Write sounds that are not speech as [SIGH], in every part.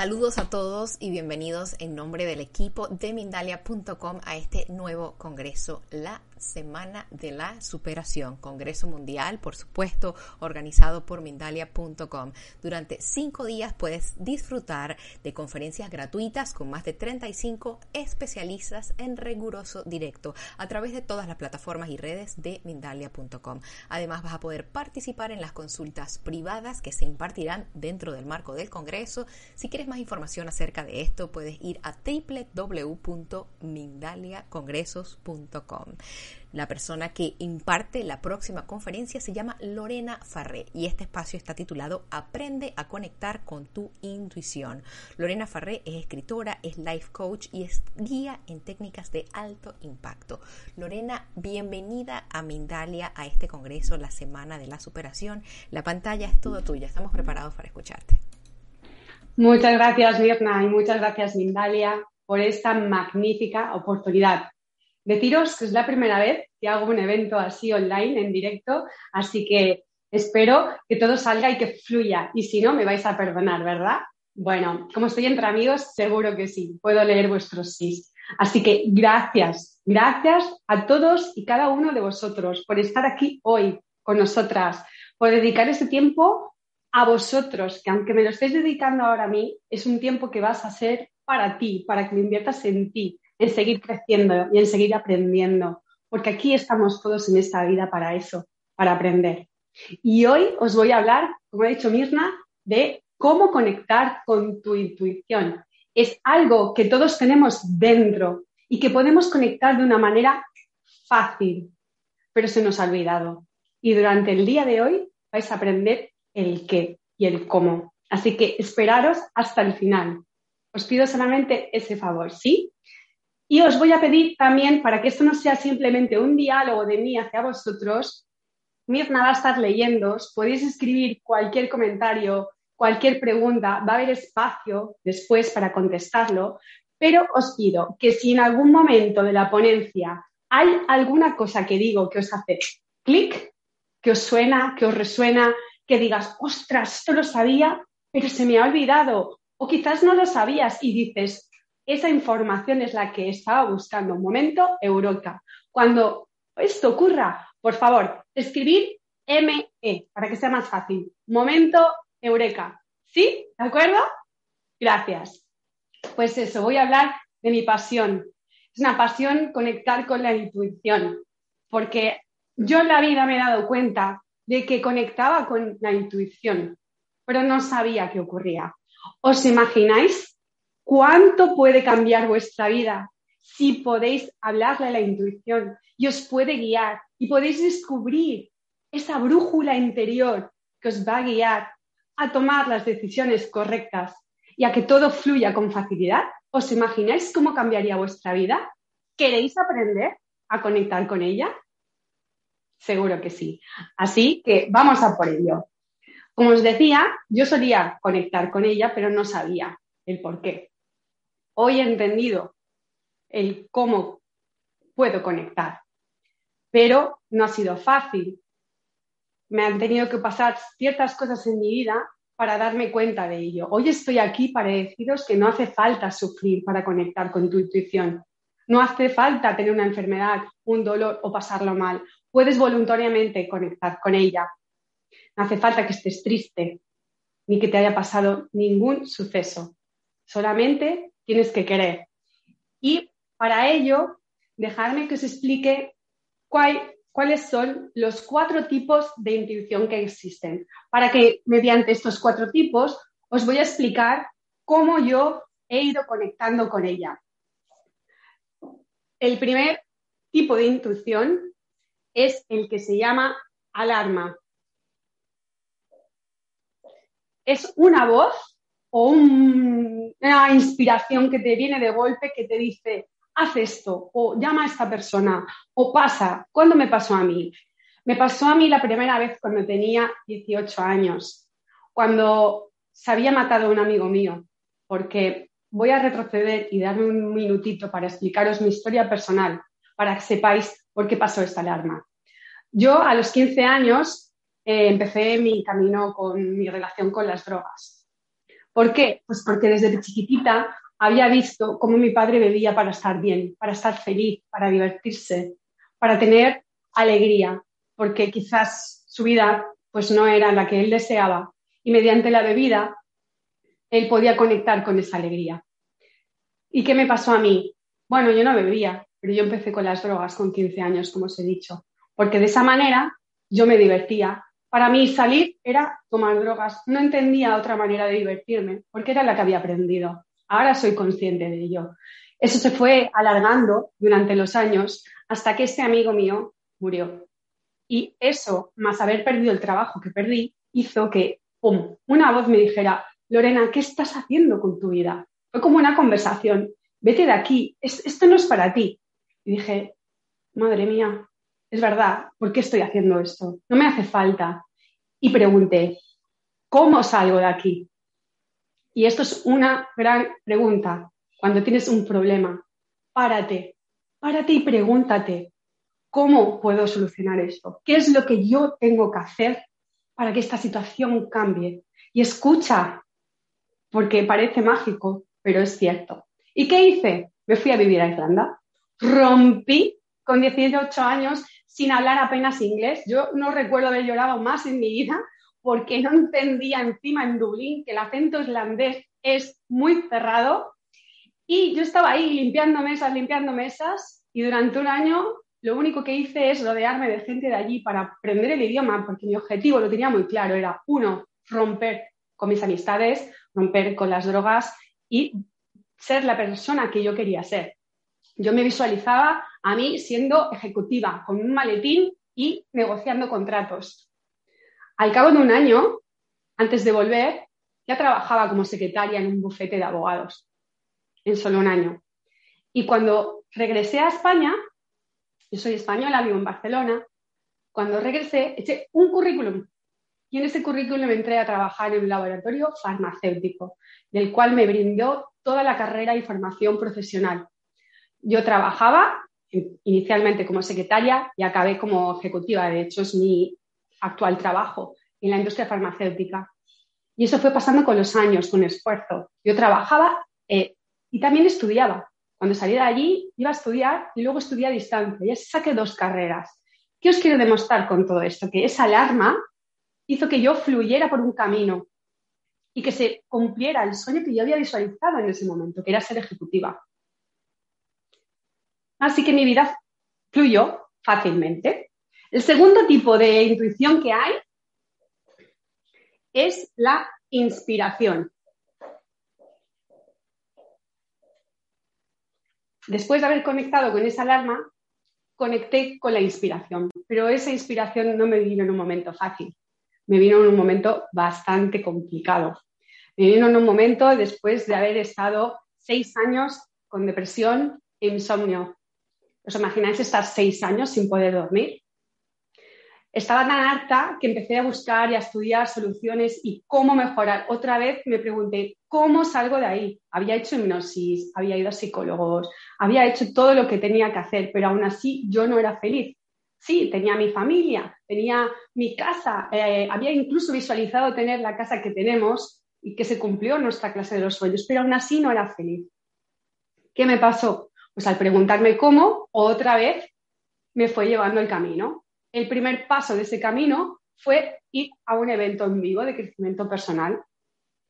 Saludos a todos y bienvenidos en nombre del equipo de Mindalia.com a este nuevo congreso, la Semana de la Superación, Congreso Mundial, por supuesto, organizado por Mindalia.com. Durante cinco días puedes disfrutar de conferencias gratuitas con más de 35 especialistas en riguroso directo a través de todas las plataformas y redes de Mindalia.com. Además, vas a poder participar en las consultas privadas que se impartirán dentro del marco del Congreso. Si quieres más información acerca de esto, puedes ir a www.mindaliacongresos.com. La persona que imparte la próxima conferencia se llama Lorena Farré y este espacio está titulado Aprende a conectar con tu intuición. Lorena Farré es escritora, es life coach y es guía en técnicas de alto impacto. Lorena, bienvenida a Mindalia a este congreso, la Semana de la Superación. La pantalla es todo tuya, estamos preparados para escucharte. Muchas gracias, Mirna, y muchas gracias, Mindalia, por esta magnífica oportunidad. Deciros que es la primera vez que hago un evento así online, en directo, así que espero que todo salga y que fluya. Y si no, me vais a perdonar, ¿verdad? Bueno, como estoy entre amigos, seguro que sí, puedo leer vuestros sí. Así que gracias, gracias a todos y cada uno de vosotros por estar aquí hoy con nosotras, por dedicar ese tiempo a vosotros, que aunque me lo estéis dedicando ahora a mí, es un tiempo que vas a ser para ti, para que lo inviertas en ti, en seguir creciendo y en seguir aprendiendo, porque aquí estamos todos en esta vida para eso, para aprender. Y hoy os voy a hablar, como ha dicho Mirna, de cómo conectar con tu intuición. Es algo que todos tenemos dentro y que podemos conectar de una manera fácil, pero se nos ha olvidado. Y durante el día de hoy vais a aprender el qué y el cómo. Así que esperaros hasta el final. Os pido solamente ese favor, ¿sí? Y os voy a pedir también, para que esto no sea simplemente un diálogo de mí hacia vosotros, Mirna va a estar leyendo, podéis escribir cualquier comentario, cualquier pregunta, va a haber espacio después para contestarlo, pero os pido que si en algún momento de la ponencia hay alguna cosa que digo que os hace clic, que os suena, que os resuena, que digas, ostras, esto lo sabía, pero se me ha olvidado, o quizás no lo sabías y dices, esa información es la que estaba buscando. Momento Eureka. Cuando esto ocurra, por favor, escribir ME para que sea más fácil. Momento Eureka. ¿Sí? ¿De acuerdo? Gracias. Pues eso, voy a hablar de mi pasión. Es una pasión conectar con la intuición, porque yo en la vida me he dado cuenta de que conectaba con la intuición, pero no sabía qué ocurría. ¿Os imagináis cuánto puede cambiar vuestra vida si podéis hablarle a la intuición y os puede guiar y podéis descubrir esa brújula interior que os va a guiar a tomar las decisiones correctas y a que todo fluya con facilidad. ¿Os imagináis cómo cambiaría vuestra vida? ¿Queréis aprender a conectar con ella? Seguro que sí. Así que vamos a por ello. Como os decía, yo solía conectar con ella, pero no sabía el por qué. Hoy he entendido el cómo puedo conectar, pero no ha sido fácil. Me han tenido que pasar ciertas cosas en mi vida para darme cuenta de ello. Hoy estoy aquí para deciros que no hace falta sufrir para conectar con tu intuición. No hace falta tener una enfermedad, un dolor o pasarlo mal. Puedes voluntariamente conectar con ella. No hace falta que estés triste ni que te haya pasado ningún suceso. Solamente tienes que querer. Y para ello, dejadme que os explique cuáles son los cuatro tipos de intuición que existen. Para que mediante estos cuatro tipos os voy a explicar cómo yo he ido conectando con ella. El primer tipo de intuición es el que se llama alarma. Es una voz o una inspiración que te viene de golpe que te dice, haz esto, o llama a esta persona, o pasa. ¿Cuándo me pasó a mí? Me pasó a mí la primera vez cuando tenía 18 años, cuando se había matado un amigo mío, porque voy a retroceder y darme un minutito para explicaros mi historia personal, para que sepáis por qué pasó esta alarma. Yo a los 15 años eh, empecé mi camino con mi relación con las drogas ¿Por qué? Pues porque desde chiquitita había visto cómo mi padre bebía para estar bien, para estar feliz, para divertirse, para tener alegría, porque quizás su vida pues no era la que él deseaba y mediante la bebida él podía conectar con esa alegría. ¿Y qué me pasó a mí? Bueno, yo no bebía, pero yo empecé con las drogas con 15 años, como os he dicho, porque de esa manera yo me divertía. Para mí salir era tomar drogas. No entendía otra manera de divertirme, porque era la que había aprendido. Ahora soy consciente de ello. Eso se fue alargando durante los años hasta que este amigo mío murió. Y eso, más haber perdido el trabajo que perdí, hizo que, ¡pum!, una voz me dijera, Lorena, ¿qué estás haciendo con tu vida? Fue como una conversación, vete de aquí, esto no es para ti. Y dije, madre mía, es verdad, ¿por qué estoy haciendo esto? No me hace falta. Y pregunté, ¿cómo salgo de aquí? Y esto es una gran pregunta. Cuando tienes un problema, párate, párate y pregúntate, ¿cómo puedo solucionar esto? ¿Qué es lo que yo tengo que hacer para que esta situación cambie? Y escucha, porque parece mágico, pero es cierto. ¿Y qué hice? Me fui a vivir a Irlanda. Rompí con 18 años sin hablar apenas inglés. Yo no recuerdo haber llorado más en mi vida porque no entendía encima en Dublín que el acento islandés es muy cerrado. Y yo estaba ahí limpiando mesas, limpiando mesas y durante un año lo único que hice es rodearme de gente de allí para aprender el idioma porque mi objetivo lo tenía muy claro, era uno, romper con mis amistades, romper con las drogas y ser la persona que yo quería ser. Yo me visualizaba a mí siendo ejecutiva, con un maletín y negociando contratos. Al cabo de un año, antes de volver, ya trabajaba como secretaria en un bufete de abogados, en solo un año. Y cuando regresé a España, yo soy española, vivo en Barcelona, cuando regresé eché un currículum y en ese currículum entré a trabajar en un laboratorio farmacéutico, del cual me brindó toda la carrera y formación profesional. Yo trabajaba inicialmente como secretaria y acabé como ejecutiva. De hecho, es mi actual trabajo en la industria farmacéutica. Y eso fue pasando con los años, con esfuerzo. Yo trabajaba eh, y también estudiaba. Cuando salí de allí, iba a estudiar y luego estudié a distancia. Ya saqué dos carreras. ¿Qué os quiero demostrar con todo esto? Que esa alarma hizo que yo fluyera por un camino y que se cumpliera el sueño que yo había visualizado en ese momento, que era ser ejecutiva. Así que mi vida fluyó fácilmente. El segundo tipo de intuición que hay es la inspiración. Después de haber conectado con esa alarma, conecté con la inspiración, pero esa inspiración no me vino en un momento fácil, me vino en un momento bastante complicado. Me vino en un momento después de haber estado seis años con depresión e insomnio, ¿Os imagináis estar seis años sin poder dormir? Estaba tan harta que empecé a buscar y a estudiar soluciones y cómo mejorar. Otra vez me pregunté, ¿cómo salgo de ahí? Había hecho hipnosis, había ido a psicólogos, había hecho todo lo que tenía que hacer, pero aún así yo no era feliz. Sí, tenía mi familia, tenía mi casa, eh, había incluso visualizado tener la casa que tenemos y que se cumplió nuestra clase de los sueños, pero aún así no era feliz. ¿Qué me pasó? Pues al preguntarme cómo, otra vez me fue llevando el camino. El primer paso de ese camino fue ir a un evento en vivo de crecimiento personal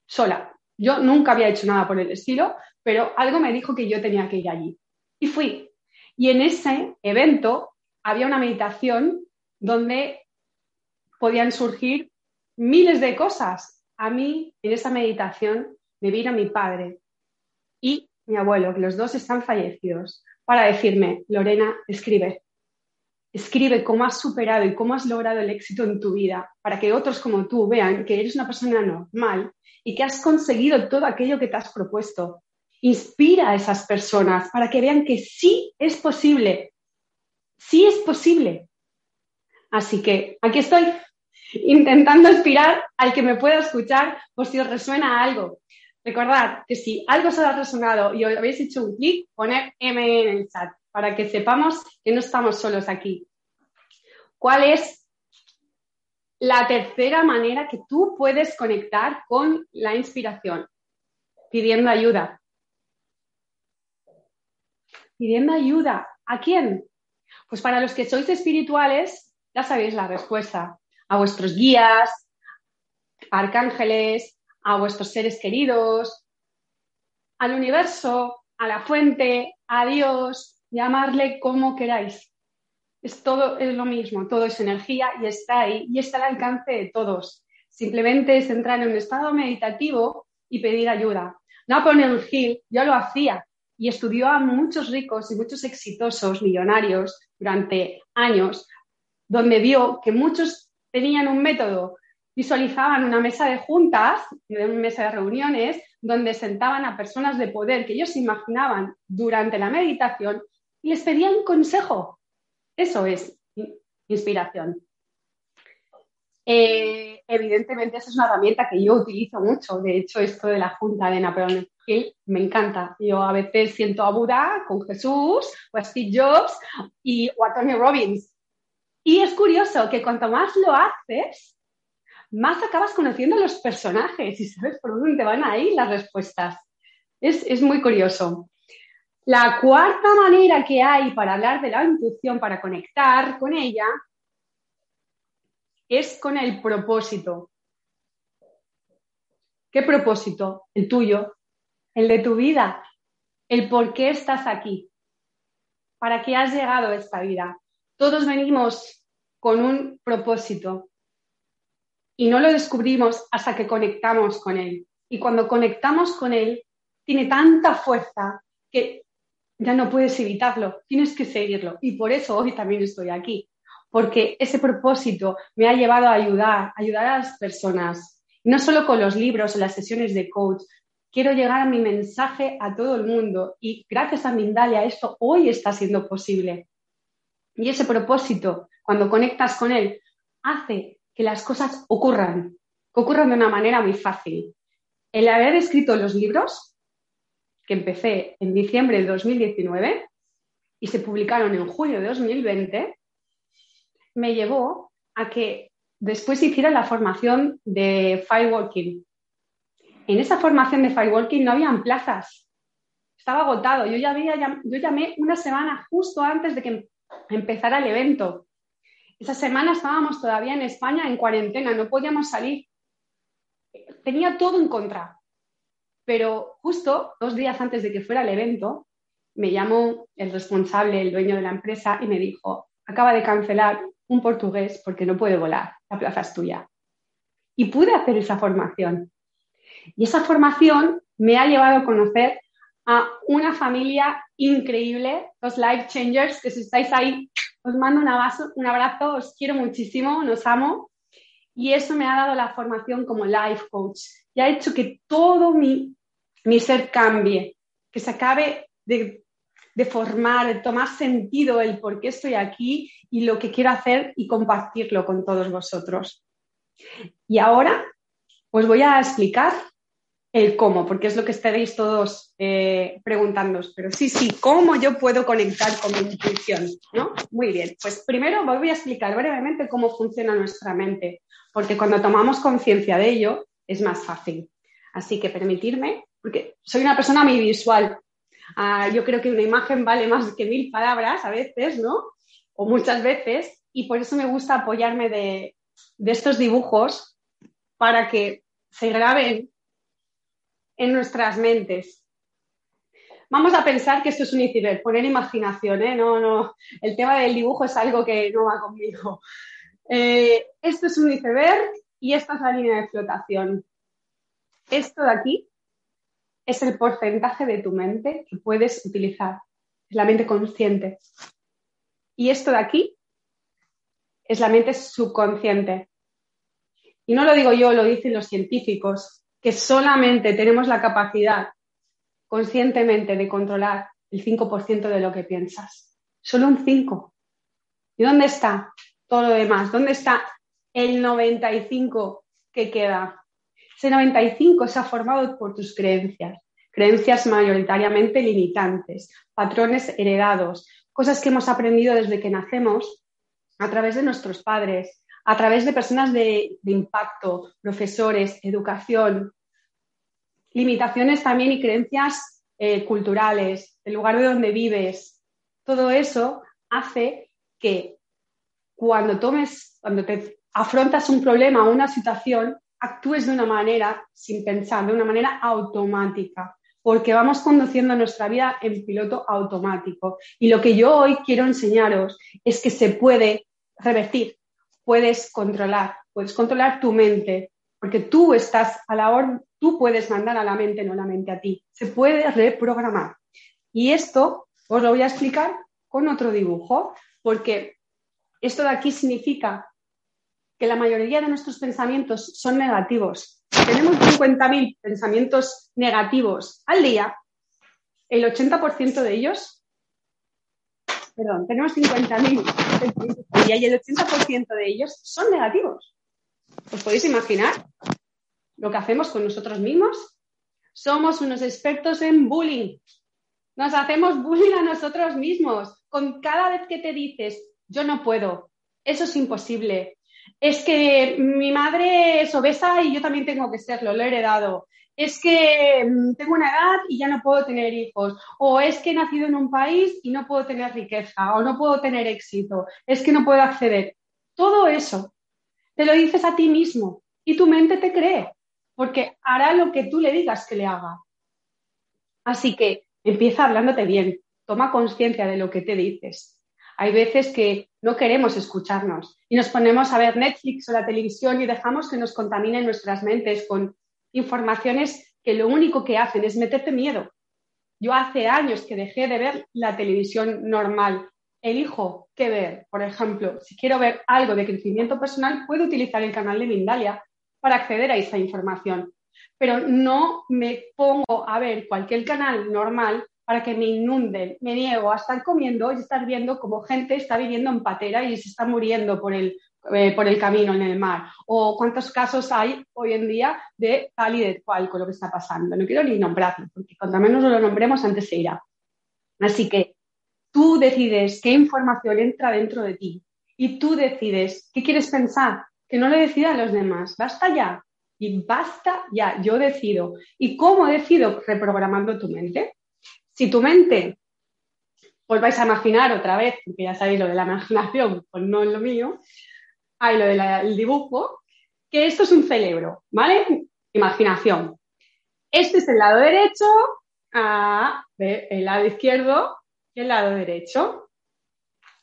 sola. Yo nunca había hecho nada por el estilo, pero algo me dijo que yo tenía que ir allí. Y fui. Y en ese evento había una meditación donde podían surgir miles de cosas. A mí, en esa meditación, me vino mi padre y mi abuelo, que los dos están fallecidos, para decirme, Lorena, escribe, escribe cómo has superado y cómo has logrado el éxito en tu vida, para que otros como tú vean que eres una persona normal y que has conseguido todo aquello que te has propuesto. Inspira a esas personas para que vean que sí es posible, sí es posible. Así que aquí estoy [LAUGHS] intentando inspirar al que me pueda escuchar por si os resuena algo. Recordad que si algo os ha resonado y os habéis hecho un clic, poner M en el chat para que sepamos que no estamos solos aquí. ¿Cuál es la tercera manera que tú puedes conectar con la inspiración? pidiendo ayuda. Pidiendo ayuda. ¿A quién? Pues para los que sois espirituales, ya sabéis la respuesta. A vuestros guías, arcángeles, a vuestros seres queridos, al universo, a la fuente, a Dios, llamarle como queráis. Es todo es lo mismo, todo es energía y está ahí y está al alcance de todos. Simplemente es entrar en un estado meditativo y pedir ayuda. Napoleon Hill ya lo hacía y estudió a muchos ricos y muchos exitosos millonarios durante años, donde vio que muchos tenían un método, visualizaban una mesa de juntas, una mesa de reuniones, donde sentaban a personas de poder que ellos imaginaban durante la meditación y les pedían consejo. Eso es inspiración. Eh, evidentemente, esa es una herramienta que yo utilizo mucho. De hecho, esto de la junta de Napoleón Hill me encanta. Yo a veces siento a Buda con Jesús, o a Steve Jobs y, o a Tony Robbins. Y es curioso que cuanto más lo haces, más acabas conociendo los personajes y sabes por dónde van a ir las respuestas. Es, es muy curioso. La cuarta manera que hay para hablar de la intuición, para conectar con ella, es con el propósito. ¿Qué propósito? El tuyo, el de tu vida, el por qué estás aquí, para qué has llegado a esta vida. Todos venimos con un propósito y no lo descubrimos hasta que conectamos con él. Y cuando conectamos con él, tiene tanta fuerza que ya no puedes evitarlo, tienes que seguirlo. Y por eso hoy también estoy aquí, porque ese propósito me ha llevado a ayudar, ayudar a las personas. no solo con los libros o las sesiones de coach, quiero llegar a mi mensaje a todo el mundo y gracias a Mindalia esto hoy está siendo posible. Y ese propósito, cuando conectas con él, hace que las cosas ocurran, que ocurran de una manera muy fácil. El haber escrito los libros, que empecé en diciembre de 2019 y se publicaron en junio de 2020, me llevó a que después hiciera la formación de firewalking. En esa formación de firewalking no habían plazas, estaba agotado. Yo, ya había, yo llamé una semana justo antes de que empezara el evento. Esa semana estábamos todavía en España en cuarentena, no podíamos salir. Tenía todo en contra. Pero justo dos días antes de que fuera el evento, me llamó el responsable, el dueño de la empresa, y me dijo, acaba de cancelar un portugués porque no puede volar, la plaza es tuya. Y pude hacer esa formación. Y esa formación me ha llevado a conocer a una familia increíble, los Life Changers, que si estáis ahí, os mando un abrazo, un abrazo, os quiero muchísimo, os amo. Y eso me ha dado la formación como Life Coach y ha hecho que todo mi, mi ser cambie, que se acabe de de formar, de tomar sentido el por qué estoy aquí y lo que quiero hacer y compartirlo con todos vosotros. Y ahora os voy a explicar el cómo, porque es lo que estaréis todos eh. Pero sí, sí, ¿cómo yo puedo conectar con mi intuición? ¿no? Muy bien, pues primero voy a explicar brevemente cómo funciona nuestra mente, porque cuando tomamos conciencia de ello es más fácil. Así que permitirme, porque soy una persona muy visual, Ah, yo creo que una imagen vale más que mil palabras a veces, ¿no? O muchas veces, y por eso me gusta apoyarme de, estos dibujos para que se graben en nuestras mentes. Vamos a pensar que esto es un iceberg, poner imaginación, ¿eh? No, no, el tema del dibujo es algo que no va conmigo. Eh, esto es un iceberg y esta es la línea de flotación. Esto de aquí es el porcentaje de tu mente que puedes utilizar. Es la mente consciente. Y esto de aquí es la mente subconsciente. Y no lo digo yo, lo dicen los científicos, que solamente tenemos la capacidad conscientemente de controlar el 5% de lo que piensas. Solo un 5%. ¿Y dónde está todo lo demás? ¿Dónde está el 95% que queda? Ese 95 se ha formado por tus creencias, creencias mayoritariamente limitantes, patrones heredados, cosas que hemos aprendido desde que nacemos a través de nuestros padres, a través de personas de, impacto, profesores, educación. limitaciones también y creencias eh, culturales, el lugar de donde vives. Todo eso hace que cuando tomes, cuando te afrontas un problema o una situación, actúes de una manera sin pensar, de una manera automática, porque vamos conduciendo nuestra vida en piloto automático. Y lo que yo hoy quiero enseñaros es que se puede revertir, puedes controlar, puedes controlar tu mente, porque tú estás a la hora, tú puedes mandar a la mente, no la mente a ti. Se puede reprogramar. Y esto os lo voy a explicar con otro dibujo, porque esto de aquí significa que la mayoría de nuestros pensamientos son negativos. Tenemos 50.000 pensamientos negativos al día, el 80% de ellos, perdón, tenemos 50.000 pensamientos al día y el 80% de ellos son negativos. ¿Os podéis imaginar lo que hacemos con nosotros mismos? Somos unos expertos en bullying. Nos hacemos bullying a nosotros mismos. Con cada vez que te dices, yo no puedo, eso es imposible. Es que mi madre es obesa y yo también tengo que serlo, lo he heredado. Es que mm, tengo una edad y ya no puedo tener hijos. O es que he nacido en un país y no puedo tener riqueza. O no puedo tener éxito. Es que no puedo acceder. Todo eso te lo dices a ti mismo y tu mente te cree, porque hará lo que tú le digas que le haga. Así que empieza hablándote bien, toma conciencia de lo que te dices. Hay veces que no queremos escucharnos y nos ponemos a ver Netflix o la televisión y dejamos que nos contaminen nuestras mentes con informaciones que lo único que hacen es meterte miedo. Yo hace años que dejé de ver la televisión normal elijo qué ver, por ejemplo, si quiero ver algo de crecimiento personal, puedo utilizar el canal de Mindalia para acceder a esa información. Pero no me pongo a ver cualquier canal normal para que me inunden. Me niego a estar comiendo y estar viendo cómo gente está viviendo en patera y se está muriendo por el, eh, por el camino en el mar. O cuántos casos hay hoy en día de tal y de cual con lo que está pasando. No quiero ni nombrarlo, porque cuanto menos lo nombremos, antes se irá. Así que Tú decides qué información entra dentro de ti y tú decides qué quieres pensar, que no le decidan los demás. Basta ya. Y basta ya, yo decido. ¿Y cómo decido? Reprogramando tu mente. Si tu mente, os vais a imaginar otra vez, porque ya sabéis lo de la imaginación, pues no es lo mío, hay lo del dibujo, que esto es un cerebro, ¿vale? Imaginación. Este es el lado derecho, el lado izquierdo el lado derecho.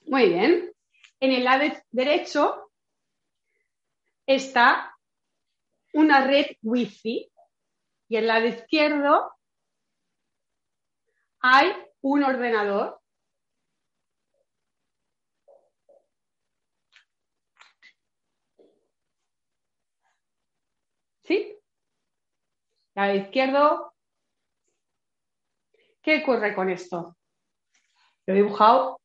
Muy bien. En el lado derecho está una red Wi-Fi y en el lado izquierdo hay un ordenador. ¿Sí? Lado izquierdo. ¿Qué ocurre con esto? Lo he dibujado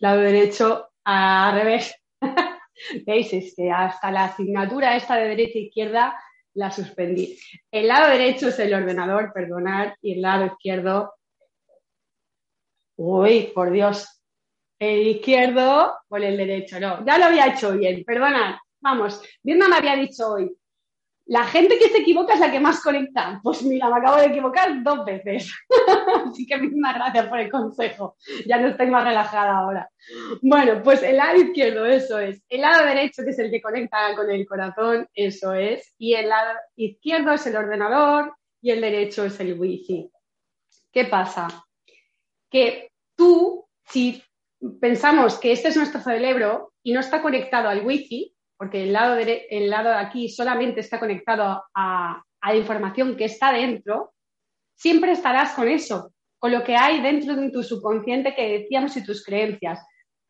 lado derecho al revés. [LAUGHS] ¿Veis? Es que hasta la asignatura esta de derecha e izquierda la suspendí. El lado derecho es el ordenador, perdonad, y el lado izquierdo. Uy, por Dios. El izquierdo o el derecho. No, ya lo había hecho bien, perdonad. Vamos, Virna me había dicho hoy, la gente que se equivoca es la que más conecta. Pues mira, me acabo de equivocar dos veces. [LAUGHS] Así que muchas gracias por el consejo. Ya no estoy más relajada ahora. Bueno, pues el lado izquierdo, eso es. El lado derecho, que es el que conecta con el corazón, eso es. Y el lado izquierdo es el ordenador y el derecho es el wifi. ¿Qué pasa? Que tú, si pensamos que este es nuestro cerebro y no está conectado al wifi, porque el lado, de, lado de aquí solamente está conectado a, la información que está dentro, siempre estarás con eso, con lo que hay dentro de tu subconsciente que decíamos y tus creencias.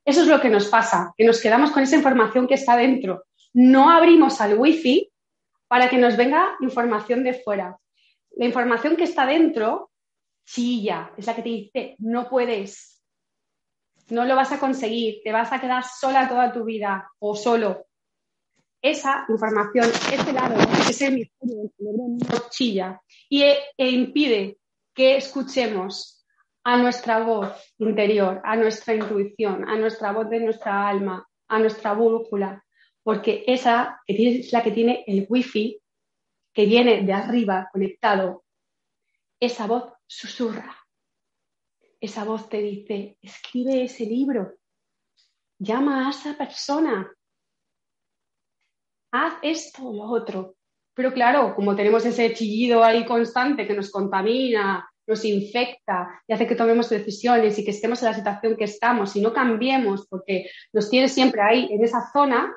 Eso es lo que nos pasa, que nos quedamos con esa información que está dentro. No abrimos al wifi para que nos venga información de fuera. La información que está dentro chilla, es la que te dice, no puedes, no lo vas a conseguir, te vas a quedar sola toda tu vida o solo esa información, ese lado, ese hemisferio del cerebro no chilla y e, e impide que escuchemos a nuestra voz interior, a nuestra intuición, a nuestra voz de nuestra alma, a nuestra brújula, porque esa es la que tiene el wifi que viene de arriba conectado esa voz susurra. Esa voz te dice, escribe ese libro, llama a esa persona, haz esto o lo otro. Pero claro, como tenemos ese chillido ahí constante que nos contamina, nos infecta y hace que tomemos decisiones y que estemos en la situación que estamos y no cambiemos porque nos tiene siempre ahí en esa zona,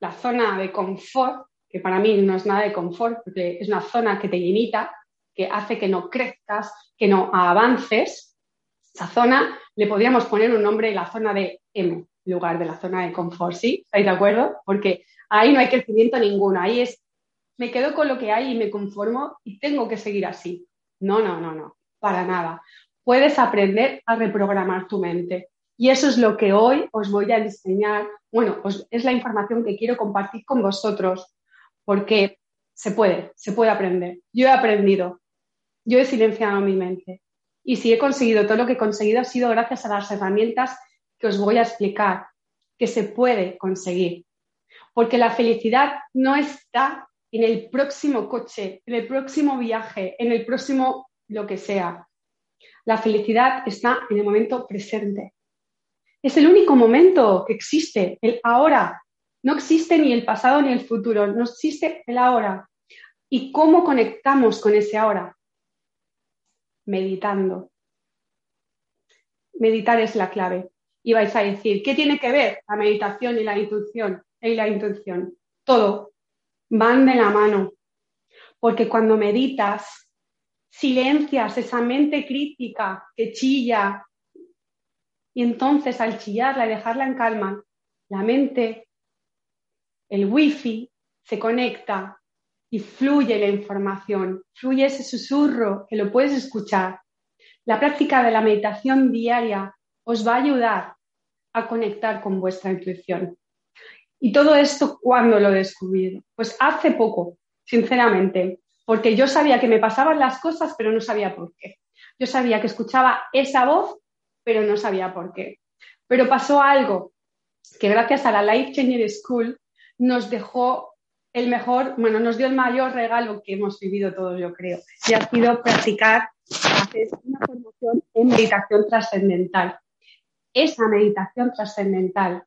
la zona de confort, que para mí no es nada de confort, porque es una zona que te limita, que hace que no crezcas, que no avances. Esa zona le podríamos poner un nombre, la zona de M, lugar de la zona de confort, ¿sí? ¿Estáis de acuerdo? Porque ahí no hay crecimiento ninguno, ahí es, me quedo con lo que hay y me conformo y tengo que seguir así. No, no, no, no, para nada. Puedes aprender a reprogramar tu mente. Y eso es lo que hoy os voy a enseñar. Bueno, es la información que quiero compartir con vosotros, porque se puede, se puede aprender. Yo he aprendido, yo he silenciado mi mente. Y si he conseguido todo lo que he conseguido ha sido gracias a las herramientas que os voy a explicar, que se puede conseguir. Porque la felicidad no está en el próximo coche, en el próximo viaje, en el próximo lo que sea. La felicidad está en el momento presente. Es el único momento que existe, el ahora. No existe ni el pasado ni el futuro, no existe el ahora. ¿Y cómo conectamos con ese ahora? Meditando. Meditar es la clave. Y vais a decir, ¿qué tiene que ver la meditación y la intuición? Y la intuición. Todo, van de la mano, porque cuando meditas, silencias esa mente crítica que chilla y entonces al chillarla y dejarla en calma, la mente, el wifi, se conecta y fluye la información, fluye ese susurro que lo puedes escuchar. La práctica de la meditación diaria os va a ayudar a conectar con vuestra intuición. ¿Y todo esto cuándo lo he descubierto? Pues hace poco, sinceramente, porque yo sabía que me pasaban las cosas, pero no sabía por qué. Yo sabía que escuchaba esa voz, pero no sabía por qué. Pero pasó algo que gracias a la Life Changer School nos dejó el mejor, bueno, nos dio el mayor regalo que hemos vivido todos, yo creo, y ha sido practicar, hacer una formación en meditación trascendental. Esa meditación trascendental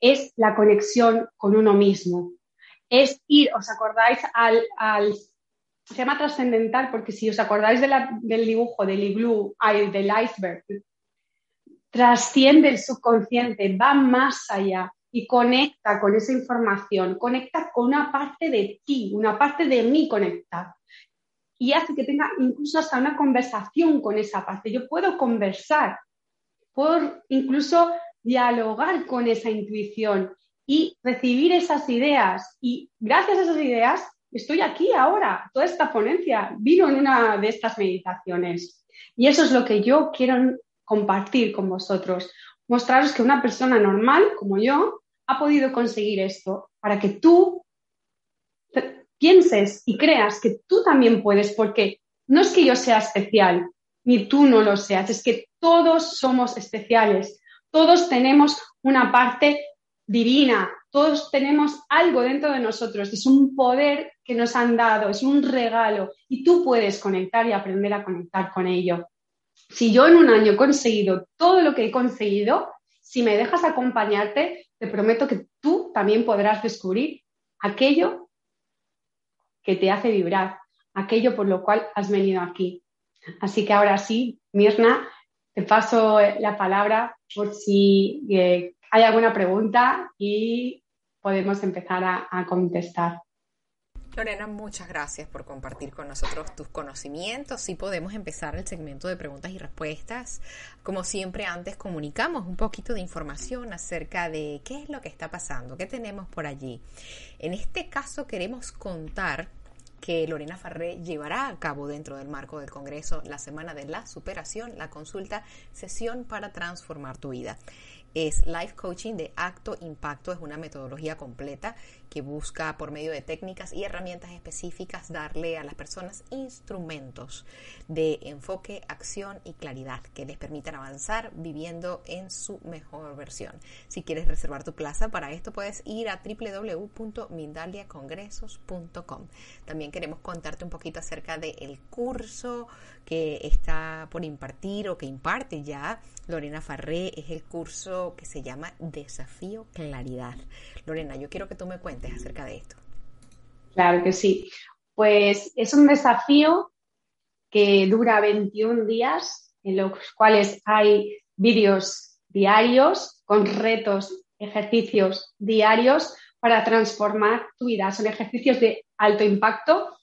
es la conexión con uno mismo. Es ir, ¿os acordáis al, al se llama trascendental porque si os acordáis del dibujo del iglú, del iceberg, trasciende el subconsciente, va más allá y conecta con esa información, conecta con una parte de ti, una parte de mí conecta. Y hace que tenga incluso hasta una conversación con esa parte. Yo puedo conversar, puedo incluso dialogar con esa intuición y recibir esas ideas. Y gracias a esas ideas estoy aquí ahora. Toda esta ponencia vino en una de estas meditaciones. Y eso es lo que yo quiero compartir con vosotros. Mostraros que una persona normal como yo ha podido conseguir esto para que tú pienses y creas que tú también puedes, porque no es que yo sea especial, ni tú no lo seas, es que todos somos especiales. Todos tenemos una parte divina, todos tenemos algo dentro de nosotros, es un poder que nos han dado, es un regalo y tú puedes conectar y aprender a conectar con ello. Si yo en un año he conseguido todo lo que he conseguido, si me dejas acompañarte, te prometo que tú también podrás descubrir aquello que te hace vibrar, aquello por lo cual has venido aquí. Así que ahora sí, Mirna, te paso la palabra por si eh, hay alguna pregunta y podemos empezar a, contestar. Lorena, muchas gracias por compartir con nosotros tus conocimientos. y podemos empezar el segmento de preguntas y respuestas. Como siempre, antes comunicamos un poquito de información acerca de qué es lo que está pasando, qué tenemos por allí. En este caso queremos contar que Lorena Farré llevará a cabo dentro del marco del Congreso la Semana de la Superación, la consulta Sesión para Transformar tu Vida. es Life Coaching de Acto Impacto. Es una metodología completa que busca por medio de técnicas y herramientas específicas darle a las personas instrumentos de enfoque, acción y claridad que les permitan avanzar viviendo en su mejor versión. Si quieres reservar tu plaza para esto puedes ir a www.mindaliacongresos.com. También queremos contarte un poquito acerca del curso que está por impartir o que imparte ya Lorena Farré. Es el curso que se llama Desafío Claridad. Lorena, yo quiero que tú me cuentes acerca de esto. Claro que sí. Pues es un desafío que dura 21 días, en los cuales hay vídeos diarios con retos, ejercicios diarios para transformar tu vida. Son ejercicios de alto impacto,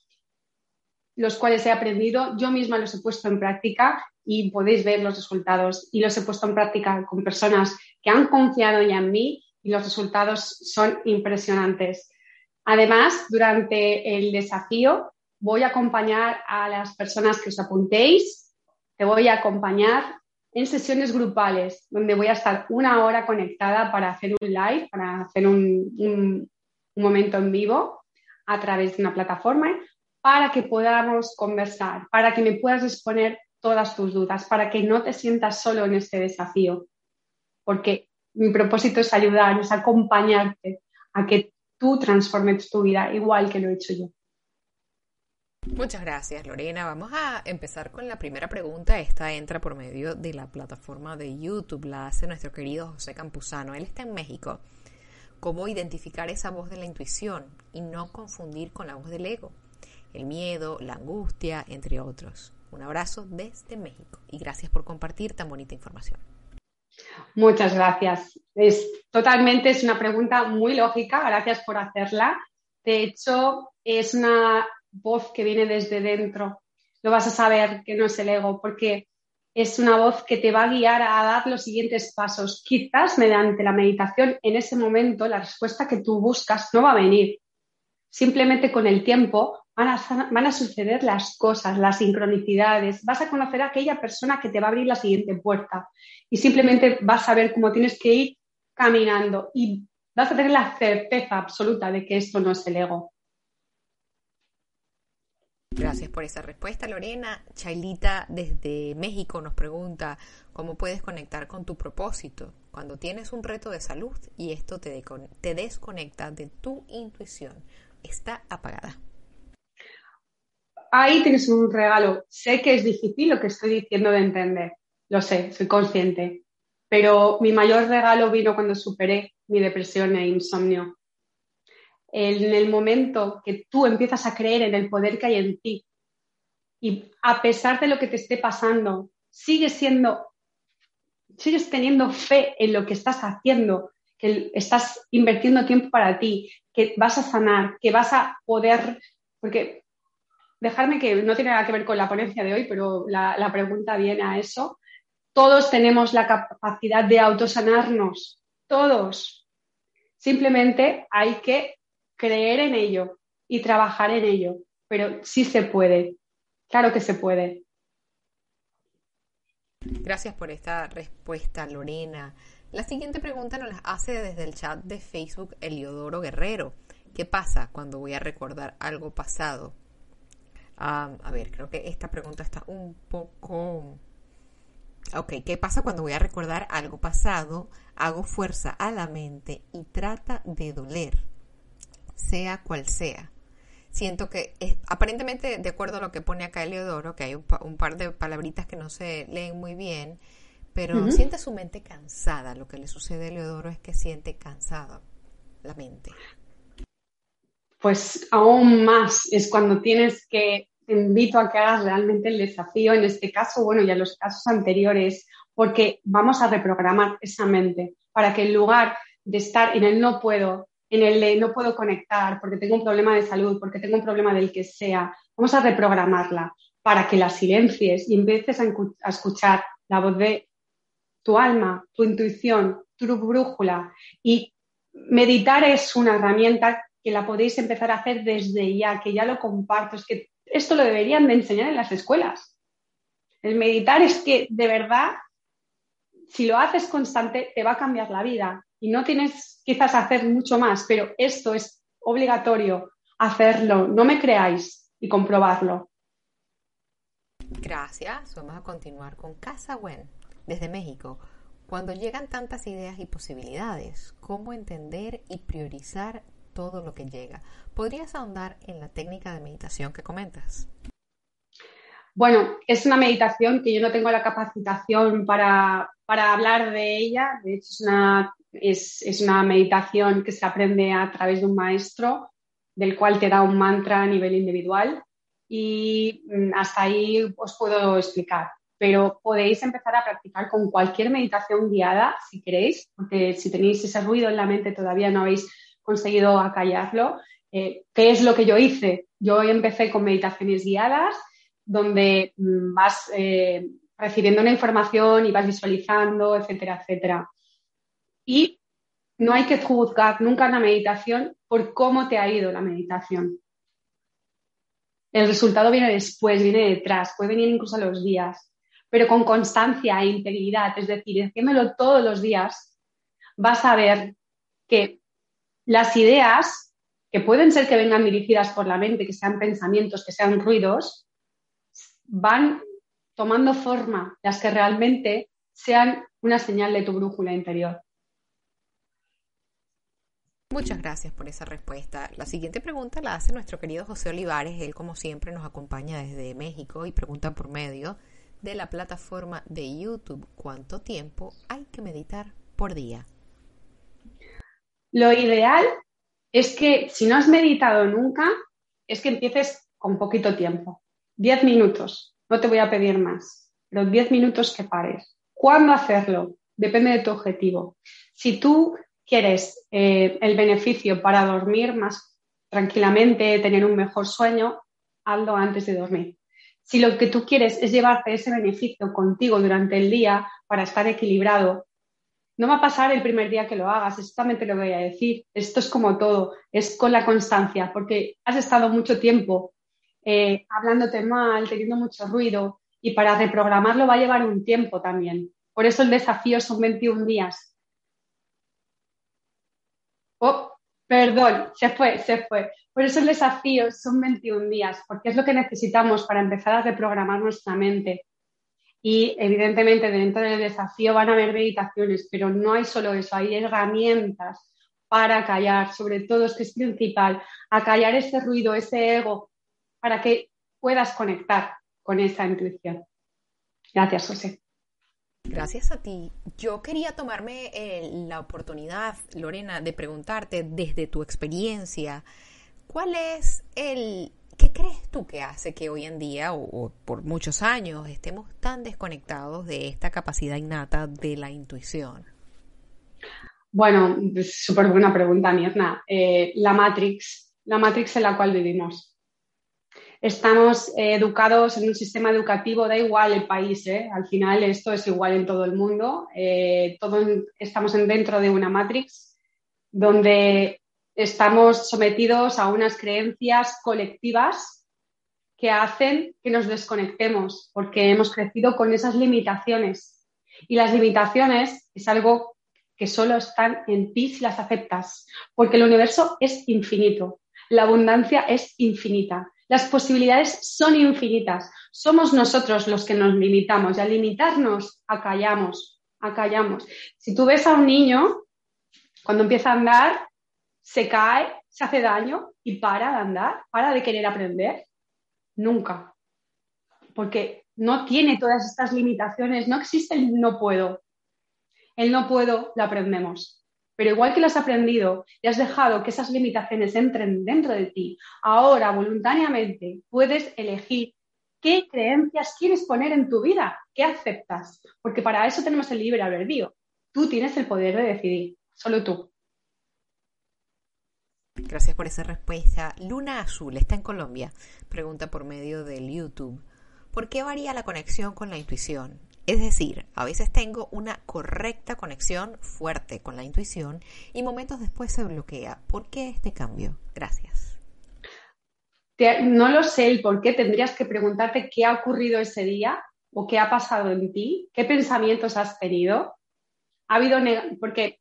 los cuales he aprendido, yo misma los he puesto en práctica y podéis ver los resultados. Y los he puesto en práctica con personas que han confiado ya en mí y los resultados son impresionantes. Además, durante el desafío voy a acompañar a las personas que os apuntéis, te voy a acompañar en sesiones grupales, donde voy a estar una hora conectada para hacer un live, para hacer un, un momento en vivo a través de una plataforma, para que podamos conversar, para que me puedas exponer todas tus dudas, para que no te sientas solo en este desafío, porque mi propósito es ayudar, acompañarte a que tú transformes tu vida igual que lo he hecho yo. Muchas gracias, Lorena. Vamos a empezar con la primera pregunta. Esta entra por medio de la plataforma de YouTube. La hace nuestro querido José Campuzano. Él está en México. ¿Cómo identificar esa voz de la intuición y no confundir con la voz del ego? El miedo, la angustia, entre otros. Un abrazo desde México y gracias por compartir tan bonita información. Muchas gracias. Es totalmente, es una pregunta muy lógica, gracias por hacerla. De hecho, es una voz que viene desde dentro. Lo vas a saber que no es el ego, porque es una voz que te va a guiar a dar los siguientes pasos. Quizás mediante la meditación, en ese momento, la respuesta que tú buscas no va a venir. Simplemente con el tiempo van a, suceder las cosas, las sincronicidades, vas a conocer a aquella persona que te va a abrir la siguiente puerta y simplemente vas a ver cómo tienes que ir caminando y vas a tener la certeza absoluta de que esto no es el ego. Gracias por esa respuesta, Lorena. Chailita desde México nos pregunta cómo puedes conectar con tu propósito cuando tienes un reto de salud y esto te, te desconecta de tu intuición. Está apagada ahí tienes un regalo. Sé que es difícil lo que estoy diciendo de entender, lo sé, soy consciente, pero mi mayor regalo vino cuando superé mi depresión e insomnio. En el momento que tú empiezas a creer en el poder que hay en ti y a pesar de lo que te esté pasando, sigues siendo, sigues teniendo fe en lo que estás haciendo, que estás invirtiendo tiempo para ti, que vas a sanar, que vas a poder, porque dejarme que no tiene nada que ver con la ponencia de hoy, pero la, pregunta viene a eso. Todos tenemos la capacidad de autosanarnos, todos. Simplemente hay que creer en ello y trabajar en ello, pero sí se puede, claro que se puede. Gracias por esta respuesta, Lorena. La siguiente pregunta nos la hace desde el chat de Facebook Eliodoro Guerrero. ¿Qué pasa cuando voy a recordar algo pasado? A ver, creo que esta pregunta está un poco... Ok, ¿qué pasa cuando voy a recordar algo pasado? Hago fuerza a la mente y trata de doler, sea cual sea. Siento que, aparentemente, de acuerdo a lo que pone acá Eleodoro, que hay un, par de palabritas que no se leen muy bien, pero siente su mente cansada. Lo que le sucede a Eleodoro es que siente cansada la mente pues aún más es cuando tienes que, invito a que hagas realmente el desafío, en este caso, bueno, y en los casos anteriores, porque vamos a reprogramar esa mente para que en lugar de estar en el no puedo, en el de no puedo conectar porque tengo un problema de salud, porque tengo un problema del que sea, vamos a reprogramarla para que la silencies y empieces a escuchar la voz de tu alma, tu intuición, tu brújula. Y meditar es una herramienta que la podéis empezar a hacer desde ya, que ya lo comparto. Es que esto lo deberían de enseñar en las escuelas. El meditar es que de verdad si lo haces constante, te va a cambiar la vida y no tienes quizás hacer mucho más, pero esto es obligatorio hacerlo. No me creáis y comprobarlo. Gracias. Vamos a continuar con Casa Wen desde México. Cuando llegan tantas ideas y posibilidades, ¿cómo entender y priorizar todo lo que llega? ¿Podrías ahondar en la técnica de meditación que comentas? Bueno, es una meditación que yo no tengo la capacitación para, hablar de ella. De hecho, es una, es una meditación que se aprende a través de un maestro, del cual te da un mantra a nivel individual. Y mm, hasta ahí os puedo explicar pero podéis empezar a practicar con cualquier meditación guiada si queréis, porque si tenéis ese ruido en la mente todavía no habéis conseguido acallarlo. Eh, ¿Qué es lo que yo hice? Yo empecé con meditaciones guiadas donde mm, vas eh, recibiendo una información y vas visualizando, etcétera, etcétera. Y no hay que juzgar nunca la meditación por cómo te ha ido la meditación. El resultado viene después, viene detrás, puede venir incluso a los días pero con constancia e integridad, es decir, hacémelo todos los días, vas a ver que las ideas, que pueden ser que vengan dirigidas por la mente, que sean pensamientos, que sean ruidos, van tomando forma, las que realmente sean una señal de tu brújula interior. Muchas gracias por esa respuesta. La siguiente pregunta la hace nuestro querido José Olivares. Él, como siempre, nos acompaña desde México y pregunta por medio de la plataforma de YouTube. ¿Cuánto tiempo hay que meditar por día? Lo ideal es que si no has meditado nunca, es que empieces con poquito tiempo. Diez minutos. No te voy a pedir más. Los diez minutos que pares. ¿Cuándo hacerlo? Depende de tu objetivo. Si tú quieres eh, el beneficio para dormir más tranquilamente, tener un mejor sueño, hazlo antes de dormir. Si lo que tú quieres es llevarte ese beneficio contigo durante el día para estar equilibrado, no va a pasar el primer día que lo hagas, exactamente lo voy a decir. Esto es como todo, es con la constancia, porque has estado mucho tiempo eh, hablándote mal, teniendo mucho ruido, y para reprogramarlo va a llevar un tiempo también. Por eso el desafío son 21 días. Oh, perdón, se fue, se fue. Por eso el desafío son 21 días, porque es lo que necesitamos para empezar a reprogramar nuestra mente. Y evidentemente dentro del desafío van a haber meditaciones, pero no hay solo eso, hay herramientas para callar, sobre todo es que es principal, a callar ese ruido, ese ego, para que puedas conectar con esa intuición. Gracias, José. Gracias a ti. Yo quería tomarme eh, la oportunidad, Lorena, de preguntarte desde tu experiencia, ¿Cuál es el, qué crees tú que hace que hoy en día o, por muchos años estemos tan desconectados de esta capacidad innata de la intuición? Bueno, súper buena pregunta, Mirna. Eh, la Matrix, la Matrix en la cual vivimos. Estamos eh, educados en un sistema educativo, da igual el país, ¿eh? al final esto es igual en todo el mundo. todos estamos dentro de una Matrix donde estamos sometidos a unas creencias colectivas que hacen que nos desconectemos porque hemos crecido con esas limitaciones. Y las limitaciones es algo que solo están en ti si las aceptas, porque el universo es infinito, la abundancia es infinita, las posibilidades son infinitas. Somos nosotros los que nos limitamos y al limitarnos acallamos, acallamos. Si tú ves a un niño cuando empieza a andar, se cae, se hace daño y para de andar, para de querer aprender. Nunca. Porque no tiene todas estas limitaciones, no existe el no puedo. El no puedo lo aprendemos. Pero igual que lo has aprendido y has dejado que esas limitaciones entren dentro de ti, ahora voluntariamente puedes elegir qué creencias quieres poner en tu vida, qué aceptas. Porque para eso tenemos el libre albedrío. Tú tienes el poder de decidir, solo tú. Gracias por esa respuesta. Luna Azul está en Colombia. Pregunta por medio del YouTube. ¿Por qué varía la conexión con la intuición? Es decir, a veces tengo una correcta conexión fuerte con la intuición y momentos después se bloquea. ¿Por qué este cambio? Gracias. no lo sé el por qué. Tendrías que preguntarte qué ha ocurrido ese día o qué ha pasado en ti, qué pensamientos has tenido ha habido, porque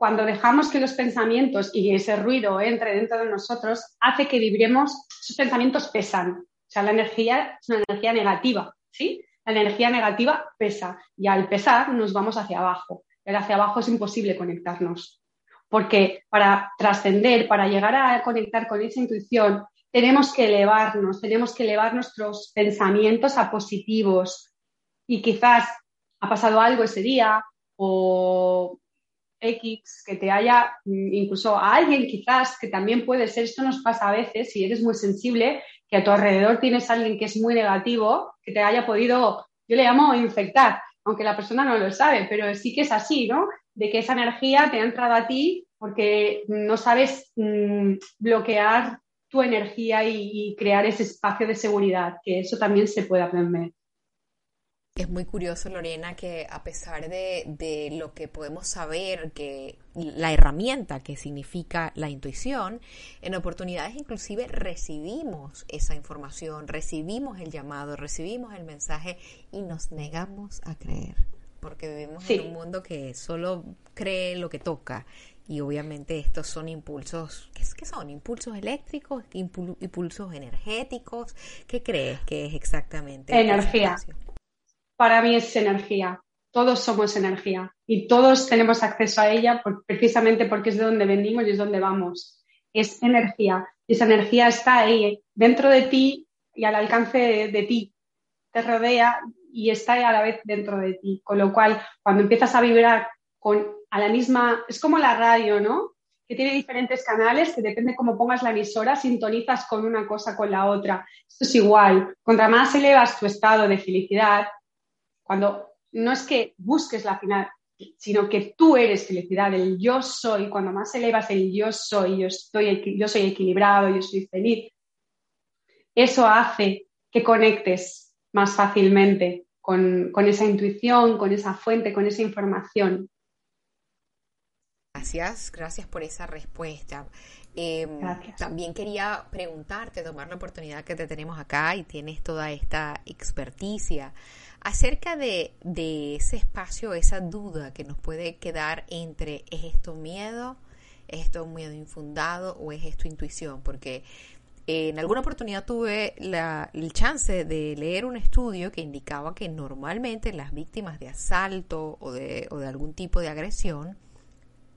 cuando dejamos que los pensamientos y ese ruido entre dentro de nosotros, hace que vibremos, esos pensamientos pesan. O sea, la energía es una energía negativa, ¿sí? La energía negativa pesa y al pesar nos vamos hacia abajo. El hacia abajo es imposible conectarnos. Porque para trascender, para llegar a conectar con esa intuición, tenemos que elevarnos, tenemos que elevar nuestros pensamientos a positivos. Y quizás ha pasado algo ese día o X que te haya, mm, incluso a alguien quizás que también puede ser, esto nos pasa a veces, si eres muy sensible, que a tu alrededor tienes alguien que es muy negativo, que te haya podido, yo le llamo infectar, aunque la persona no lo sabe, pero sí que es así, ¿no? De que esa energía te ha entrado a ti porque no sabes mm, bloquear tu energía y, crear ese espacio de seguridad, que eso también se puede aprender. Es muy curioso, Lorena, que a pesar de, de, lo que podemos saber, que la herramienta que significa la intuición, en oportunidades inclusive recibimos esa información, recibimos el llamado, recibimos el mensaje y nos negamos a creer, porque vivimos en un mundo que solo cree lo que toca y obviamente estos son impulsos, ¿qué, qué son? ¿Impulsos eléctricos? ¿Impulsos energéticos? ¿Qué crees que es exactamente? Energía. Para mí es energía. Todos somos energía y todos tenemos acceso a ella precisamente porque es de donde venimos y es donde vamos. Es energía. Esa energía está ahí, dentro de ti y al alcance de ti. Te rodea y está a la vez dentro de ti. Con lo cual, cuando empiezas a vibrar con a la misma, es como la radio, ¿no? Que tiene diferentes canales, que depende cómo pongas la emisora, sintonizas con una cosa con la otra. Esto es igual. Contra más elevas tu estado de felicidad, cuando no es que busques la final, sino que tú eres felicidad, el yo soy, cuando más elevas el yo soy, yo, estoy, yo soy equilibrado, yo soy feliz, eso hace que conectes más fácilmente con, con esa intuición, con esa fuente, con esa información. Gracias, gracias por esa respuesta. Em, también quería preguntarte, tomar la oportunidad que te tenemos acá y tienes toda esta experticia acerca de, ese espacio, esa duda que nos puede quedar entre ¿es esto miedo? ¿Es esto miedo infundado o es esto intuición? Porque en alguna oportunidad tuve la, el chance de leer un estudio que indicaba que normalmente las víctimas de asalto o de, o de algún tipo de agresión,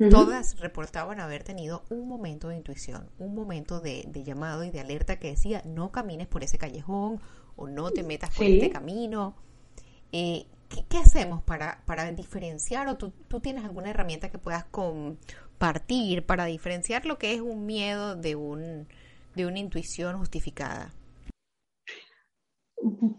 Todas reportaban haber tenido un momento de intuición, un momento de, llamado y de alerta que decía no camines por ese callejón o no te metas por este camino. Eh, ¿qué, hacemos para, para diferenciar o tú, tú, tienes alguna herramienta que puedas compartir para diferenciar lo que es un miedo de, un, de una intuición justificada?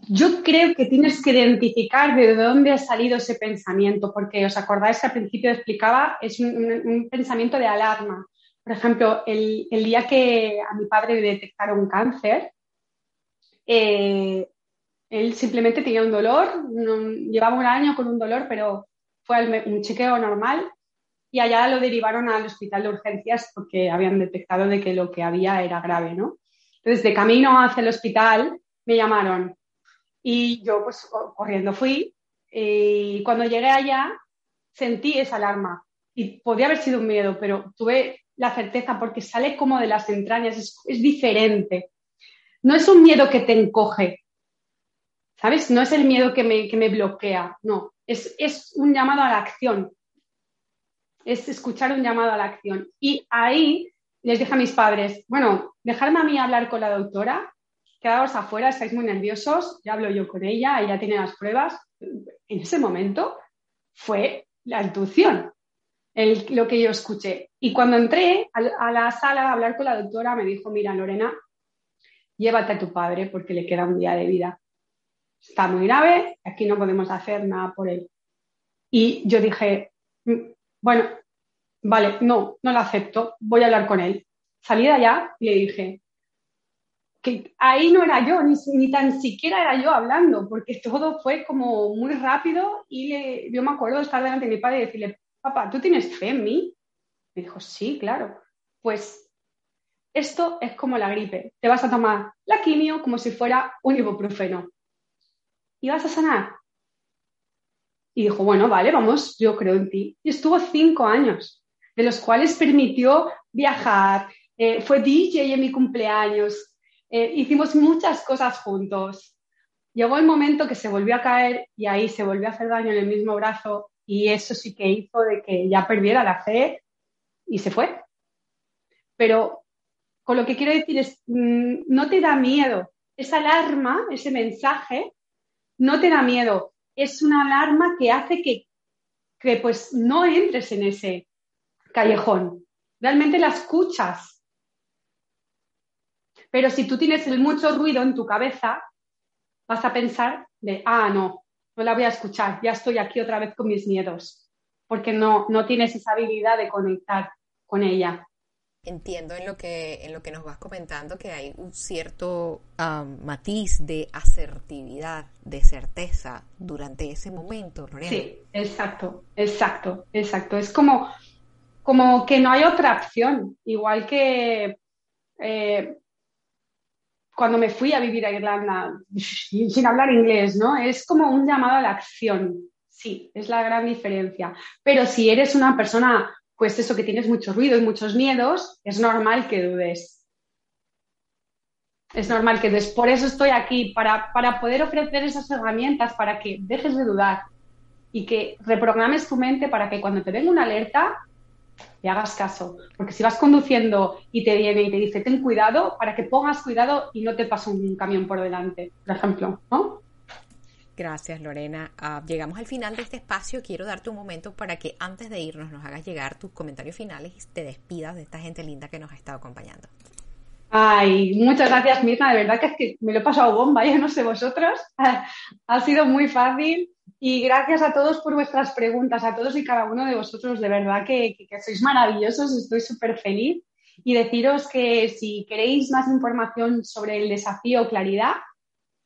yo creo que tienes que identificar de dónde ha salido ese pensamiento, porque os acordáis que al principio explicaba, es un, pensamiento de alarma. Por ejemplo, el, día que a mi padre le detectaron cáncer, eh, él simplemente tenía un dolor, llevaba un año con un dolor, pero fue un chequeo normal y allá lo derivaron al hospital de urgencias porque habían detectado de que lo que había era grave, ¿no? Entonces, de camino hacia el hospital, me llamaron y yo pues corriendo fui y cuando llegué allá sentí esa alarma y podía haber sido un miedo, pero tuve la certeza porque sale como de las entrañas, es, diferente. No es un miedo que te encoge, ¿sabes? No es el miedo que me, que me bloquea, no, es, es un llamado a la acción, es escuchar un llamado a la acción. Y ahí les dije a mis padres, bueno, dejarme a mí hablar con la doctora quedaos afuera, estáis muy nerviosos, ya hablo yo con ella, ella tiene las pruebas. En ese momento fue la intuición, lo que yo escuché. Y cuando entré a, la sala a hablar con la doctora, me dijo, mira, Lorena, llévate a tu padre porque le queda un día de vida. Está muy grave, aquí no podemos hacer nada por él. Y yo dije, mm, bueno, vale, no, no lo acepto, voy a hablar con él. Salí de allá y le dije, que ahí no era yo, ni, tan siquiera era yo hablando, porque todo fue como muy rápido y le, yo me acuerdo de estar delante de mi padre y decirle, papá, ¿tú tienes fe en mí? Me dijo, sí, claro. Pues esto es como la gripe. Te vas a tomar la quimio como si fuera un ibuprofeno. Y vas a sanar. Y dijo, bueno, vale, vamos, yo creo en ti. Y estuvo cinco años, de los cuales permitió viajar, eh, fue DJ en mi cumpleaños, eh, hicimos muchas cosas juntos. Llegó el momento que se volvió a caer y ahí se volvió a hacer daño en el mismo brazo y eso sí que hizo de que ya perdiera la fe y se fue. Pero con lo que quiero decir es, mm, no te da miedo. Esa alarma, ese mensaje, no te da miedo. Es una alarma que hace que, que pues no entres en ese callejón. Realmente la escuchas. Pero si tú tienes mucho ruido en tu cabeza, vas a pensar de, ah, no, no la voy a escuchar, ya estoy aquí otra vez con mis miedos, porque no, no tienes esa habilidad de conectar con ella. Entiendo en lo que, en lo que nos vas comentando que hay un cierto matiz de asertividad, de certeza durante ese momento, Lorena. Sí, exacto, exacto, exacto. Es como, como que no hay otra opción, igual que eh, cuando me fui a vivir a Irlanda [LAUGHS] sin hablar inglés, ¿no? Es como un llamado a la acción. Sí, es la gran diferencia. Pero si eres una persona, pues eso, que tienes mucho ruido y muchos miedos, es normal que dudes. Es normal que dudes. Por eso estoy aquí, para, para poder ofrecer esas herramientas, para que dejes de dudar y que reprogrames tu mente para que cuando te venga una alerta, te hagas caso. Porque si vas conduciendo y te viene y te dice, ten cuidado, para que pongas cuidado y no te pase un camión por delante, por ejemplo, ¿no? Gracias, Lorena. Ah, llegamos al final de este espacio. Quiero darte un momento para que antes de irnos nos hagas llegar tus comentarios finales y te despidas de esta gente linda que nos ha estado acompañando. Ay, muchas gracias, Mirna. De verdad que es que me lo he pasado bomba, ya no sé vosotros. [LAUGHS] ha sido muy fácil. Y gracias a todos por vuestras preguntas, a todos y cada uno de vosotros. De verdad que, sois maravillosos, estoy súper feliz. Y deciros que si queréis más información sobre el desafío Claridad,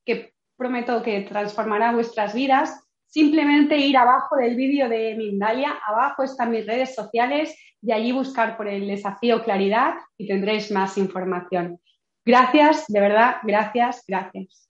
que prometo que transformará vuestras vidas, simplemente ir abajo del vídeo de Mindalia, abajo están mis redes sociales y allí buscar por el desafío Claridad y tendréis más información. Gracias, de verdad, gracias, gracias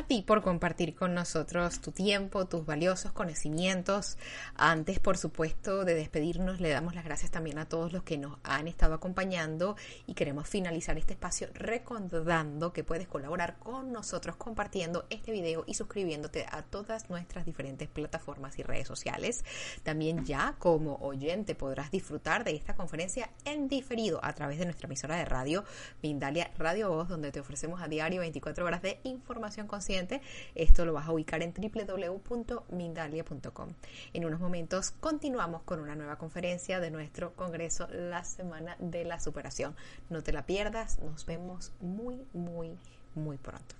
a ti por compartir con nosotros tu tiempo, tus valiosos conocimientos. Antes, por supuesto, de despedirnos, le damos las gracias también a todos los que nos han estado acompañando y queremos finalizar este espacio recordando que puedes colaborar con nosotros compartiendo este video y suscribiéndote a todas nuestras diferentes plataformas y redes sociales. También ya como oyente podrás disfrutar de esta conferencia en diferido a través de nuestra emisora de radio, Mindalia Radio Voz, donde te ofrecemos a diario 24 horas de información consciente esto lo vas a ubicar en www.mindalia.com. En unos momentos continuamos con una nueva conferencia de nuestro Congreso La Semana de la Superación. No te la pierdas, nos vemos muy, muy, muy pronto.